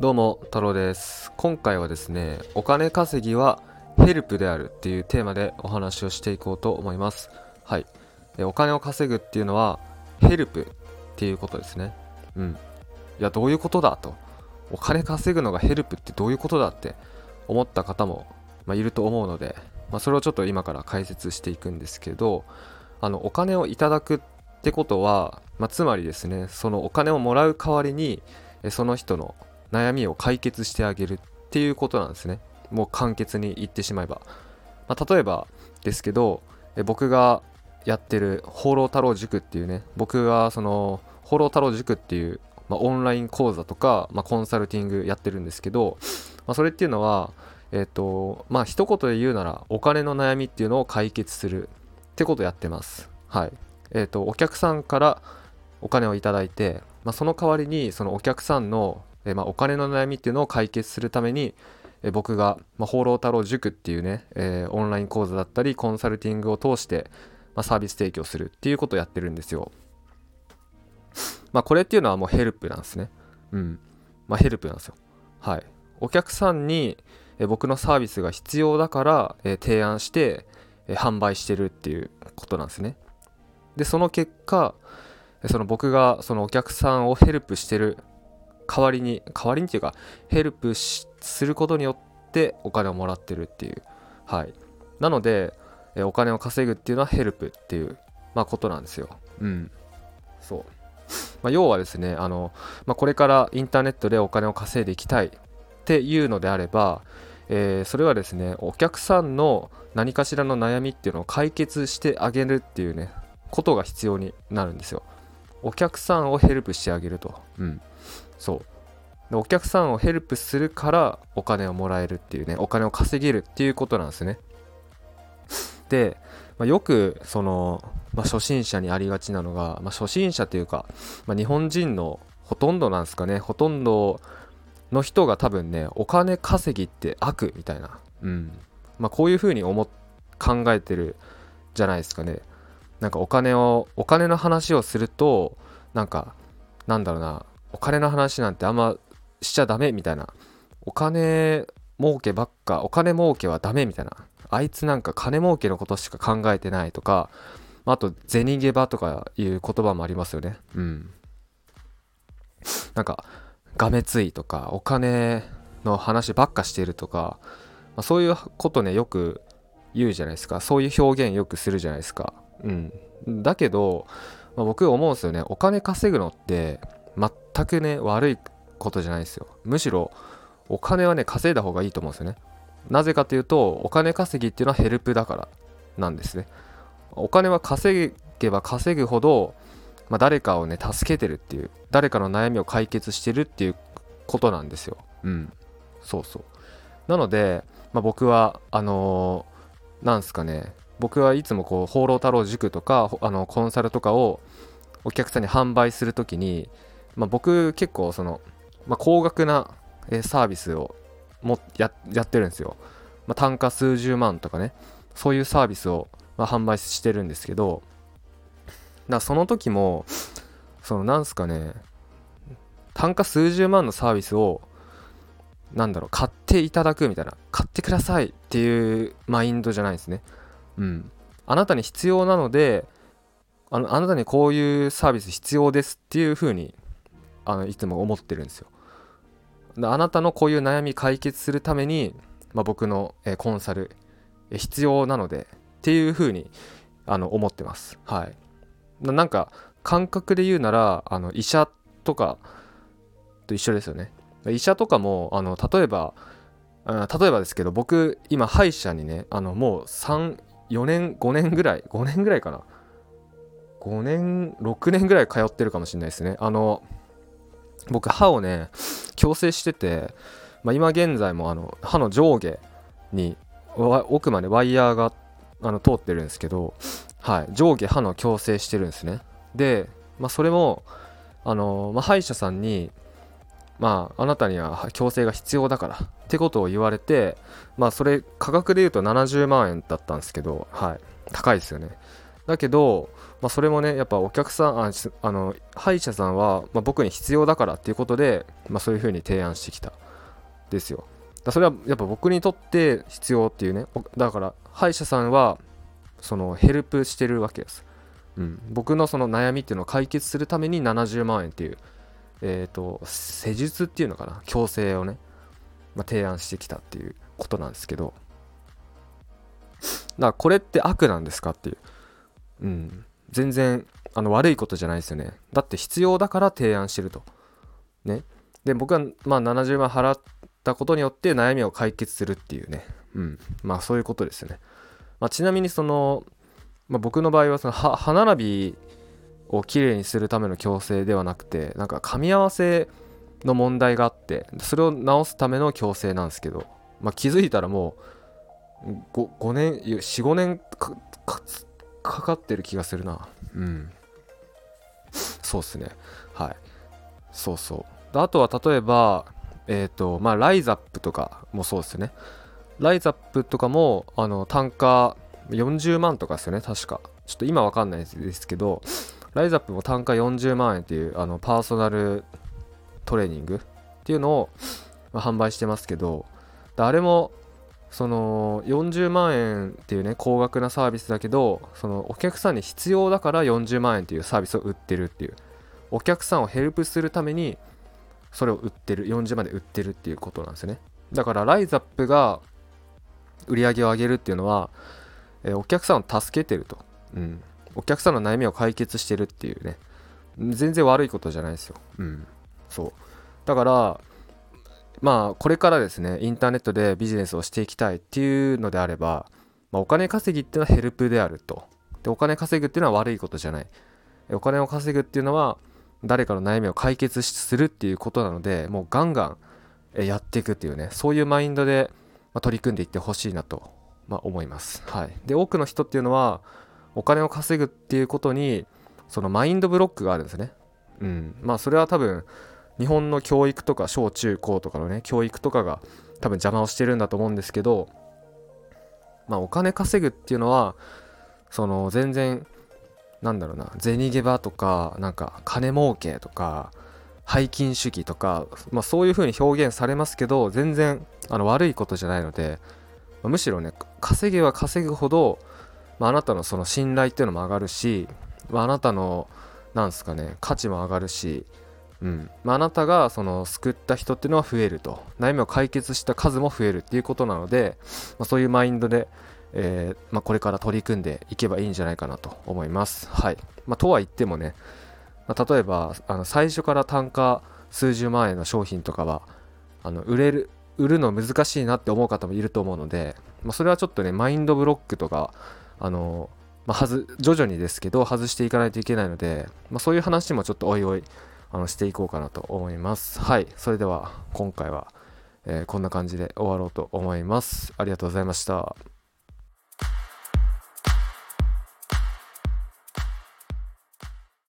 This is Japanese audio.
どうも太郎です。今回はですねお金稼ぎはヘルプであるっていうテーマでお話をしていこうと思います。はい。お金を稼ぐっていうのはヘルプっていうことですね。うん。いやどういうことだと。お金稼ぐのがヘルプってどういうことだって思った方も、まあ、いると思うので、まあ、それをちょっと今から解説していくんですけどあのお金をいただくってことは、まあ、つまりですねそのお金をもらう代わりにその人の悩みを解決してあげるっていうことなんですね。もう簡潔に言ってしまえば、まあ、例えばですけど僕がやってる放浪太郎塾っていうね僕がその放浪太郎塾っていう、まあ、オンライン講座とか、まあ、コンサルティングやってるんですけど、まあ、それっていうのはえっ、ー、とまあ一言で言うならお金の悩みっていうのを解決するってことやってます。はい。えっ、ー、とお客さんからお金をいただいて、まあ、その代わりにそのお客さんの、え、まあ、お金の悩みっていうのを解決するために、え僕が、まあ、放浪太郎塾っていうね、えオンライン講座だったりコンサルティングを通して、まサービス提供するっていうことをやってるんですよ。まあこれっていうのはもうヘルプなんですね。うん。まあヘルプなんですよ。はい。お客さんに、え僕のサービスが必要だから、え提案して、え販売してるっていうことなんですね。でその結果その僕がそのお客さんをヘルプしてる代わりに代わりにっていうかヘルプすることによってお金をもらってるっていう。はい。なのでお金を稼ぐっていうのはヘルプっていう、まあ、ことなんですよ。うん。そう、まあ、要はですねあの、まあ、これからインターネットでお金を稼いでいきたいっていうのであればえー、それはですねお客さんの何かしらの悩みっていうのを解決してあげるっていうねことが必要になるんですよ。お客さんをヘルプしてあげると。うん。そう。でお客さんをヘルプするからお金をもらえるっていうねお金を稼げるっていうことなんですね。で、まあ、よくその、まあ、初心者にありがちなのが、まあ、初心者というか、ま日本人のほとんどなんですかね。ほとんどの人が多分ねお金稼ぎって悪みたいな。うん。まあこういう風に思考えてるじゃないですかね。なんかお金をお金の話をするとなんかなんだろうな。お金の話なんてあんましちゃダメみたいな。お金儲けばっかお金儲けはダメみたいな。あいつなんか金儲けのことしか考えてないとかあと銭ゲバとかいう言葉もありますよね。うん。なんかがめついとかお金の話ばっかしてるとか、まあ、そういうことねよく言うじゃないですか。そういう表現よくするじゃないですか。うん。だけど、まあ、僕思うんですよね。お金稼ぐのって全くね悪いことじゃないですよ。むしろお金はね稼いだ方がいいと思うんですよね。なぜかというとお金稼ぎっていうのはヘルプだからなんですね。お金は稼げば稼ぐほどまあ、誰かをね助けてるっていう誰かの悩みを解決してるっていうことなんですよ。うん。そうそう。なので、まあ、僕はあのー、なんすかね。僕はいつもこう放浪太郎塾とかあのコンサルとかをお客さんに販売するときに、まあ、僕結構その、まあ、高額なサービスをもややってるんですよ、まあ、単価数十万とかね。そういうサービスを、ま販売してるんですけどだその時もそのなんすかね。単価数十万のサービスをなんだろう買っていただくみたいな。買ってくださいっていうマインドじゃないですね。うん。あなたに必要なのであのあなたにこういうサービス必要ですっていう風にあのいつも思ってるんですよ。あなたのこういう悩み解決するために、まあ、僕の、えコンサル、え必要なのでっていう風にあに思ってます。はい。なんか感覚で言うならあの医者とかと一緒ですよね。医者とかもあの例えば例えばですけど僕今歯医者にねあのもう34年5年ぐらい5年ぐらいかな。5年6年ぐらい通ってるかもしれないですね。あの僕歯をね矯正してて、まあ、今現在もあの歯の上下に奥までワイヤーがあの通ってるんですけどはい、上下歯の矯正してるんですね。で、まあ、それもあの、まあ、歯医者さんにまああなたには矯正が必要だからってことを言われてまあそれ価格で言うと70万円だったんですけどはい高いですよね。だけどまあ、それもねやっぱお客さんああの歯医者さんは、まあ、僕に必要だからっていうことで、まあ、そういうふうに提案してきたですよ。だそれはやっぱ僕にとって必要っていうねだから歯医者さんはそのヘルプしてるわけです、うん、僕のその悩みっていうのを解決するために70万円っていうえっ、ー、と施術っていうのかな矯正をね、まあ、提案してきたっていうことなんですけど。だからこれって悪なんですかっていう。うん。全然あの悪いことじゃないですよね。だって必要だから提案してると。ね。で僕はまあ70万払ったことによって悩みを解決するっていうね。うん。まあそういうことですよね、まあ、ちなみにその、まあ、僕の場合はその歯並びをきれいにするための矯正ではなくてなんか噛み合わせの問題があってそれを直すための矯正なんですけど、まあ、気づいたらもう 5, 5年45年かかかかってる気がするな。うん。そうっすね。はい。そうそう。あとは例えばえっ、ー、とまあライザップとかもそうですね。ライザップとかもあの単価40万とかですよね確か。ちょっと今わかんないですけどライザップも単価40万円っていうあのパーソナルトレーニングっていうのを、まあ、販売してますけどあれもその40万円っていうね高額なサービスだけどそのお客さんに必要だから40万円っていうサービスを売ってるっていう。お客さんをヘルプするためにそれを売ってる40万で売ってるっていうことなんですよね。だからライザップが売り上げを上げるっていうのは、えー、お客さんを助けてると、うん、お客さんの悩みを解決してるっていうね。全然悪いことじゃないですよ。うん。そう。だからまあこれからですねインターネットでビジネスをしていきたいっていうのであれば、まあ、お金稼ぎっていうのはヘルプであると。でお金稼ぐっていうのは悪いことじゃない。お金を稼ぐっていうのは誰かの悩みを解決するっていうことなのでもうガンガンやっていくっていうねそういうマインドで取り組んでいってほしいなと、まあ、思います、はい、で多くの人っていうのはお金を稼ぐっていうことにそのマインドブロックがあるんですね。うん。まあそれは多分日本の教育とか小中高とかのね教育とかが多分邪魔をしてるんだと思うんですけどまあお金稼ぐっていうのはその全然なんだろうな銭ゲバとかなんか金儲けとか背金主義とか、まあ、そういう風に表現されますけど全然あの悪いことじゃないので、まあ、むしろね稼げば稼ぐほど、まあ、あなたのその信頼っていうのも上がるし、まあ、あなたのなんすかね価値も上がるしうん。まあ、なたがその救った人っていうのは増えると。悩みを解決した数も増えるっていうことなので、まあ、そういうマインドで、えー、まあ、これから取り組んでいけばいいんじゃないかなと思います。はい。まあとは言ってもね、ま例えばあの最初から単価数十万円の商品とかはあの売れる売るの難しいなって思う方もいると思うので、まそれはちょっとねマインドブロックとかあのまあ、はず徐々にですけど外していかないといけないので、まあ、そういう話もちょっとおいおいあのしていこうかなと思います。はい、それでは今回は、えー、こんな感じで終わろうと思います。ありがとうございました。